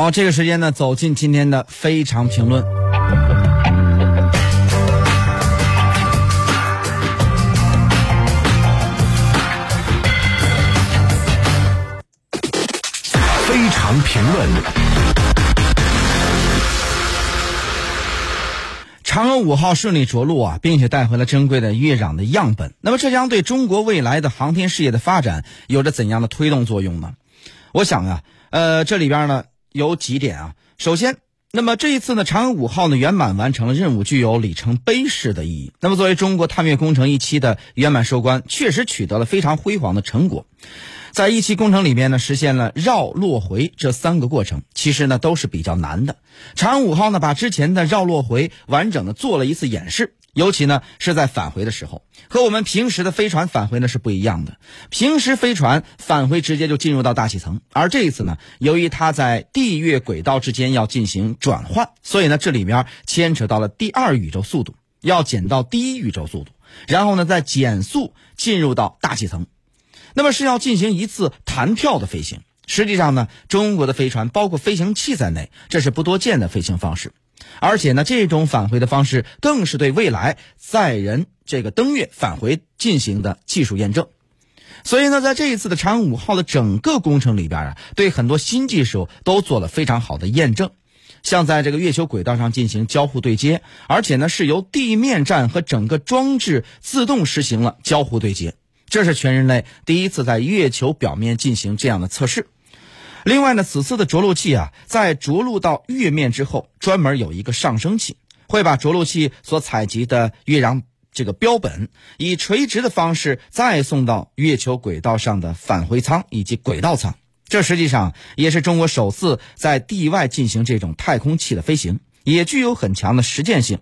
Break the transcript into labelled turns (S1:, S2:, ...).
S1: 好，这个时间呢，走进今天的非常评论。
S2: 非常评论。
S1: 嫦娥五号顺利着陆啊，并且带回了珍贵的月壤的样本。那么，这将对中国未来的航天事业的发展有着怎样的推动作用呢？我想啊，呃，这里边呢有几点啊。首先，那么这一次呢，嫦娥五号呢圆满完成了任务，具有里程碑式的意义。那么，作为中国探月工程一期的圆满收官，确实取得了非常辉煌的成果。在一期工程里面呢，实现了绕、落、回这三个过程，其实呢都是比较难的。嫦娥五号呢，把之前的绕、落、回完整的做了一次演示，尤其呢是在返回的时候，和我们平时的飞船返回呢是不一样的。平时飞船返回直接就进入到大气层，而这一次呢，由于它在地月轨道之间要进行转换，所以呢这里面牵扯到了第二宇宙速度，要减到第一宇宙速度，然后呢再减速进入到大气层。那么是要进行一次弹跳的飞行。实际上呢，中国的飞船包括飞行器在内，这是不多见的飞行方式。而且呢，这种返回的方式更是对未来载人这个登月返回进行的技术验证。所以呢，在这一次的嫦娥五号的整个工程里边啊，对很多新技术都做了非常好的验证。像在这个月球轨道上进行交互对接，而且呢是由地面站和整个装置自动实行了交互对接。这是全人类第一次在月球表面进行这样的测试。另外呢，此次的着陆器啊，在着陆到月面之后，专门有一个上升器，会把着陆器所采集的月壤这个标本，以垂直的方式再送到月球轨道上的返回舱以及轨道舱。这实际上也是中国首次在地外进行这种太空器的飞行，也具有很强的实践性。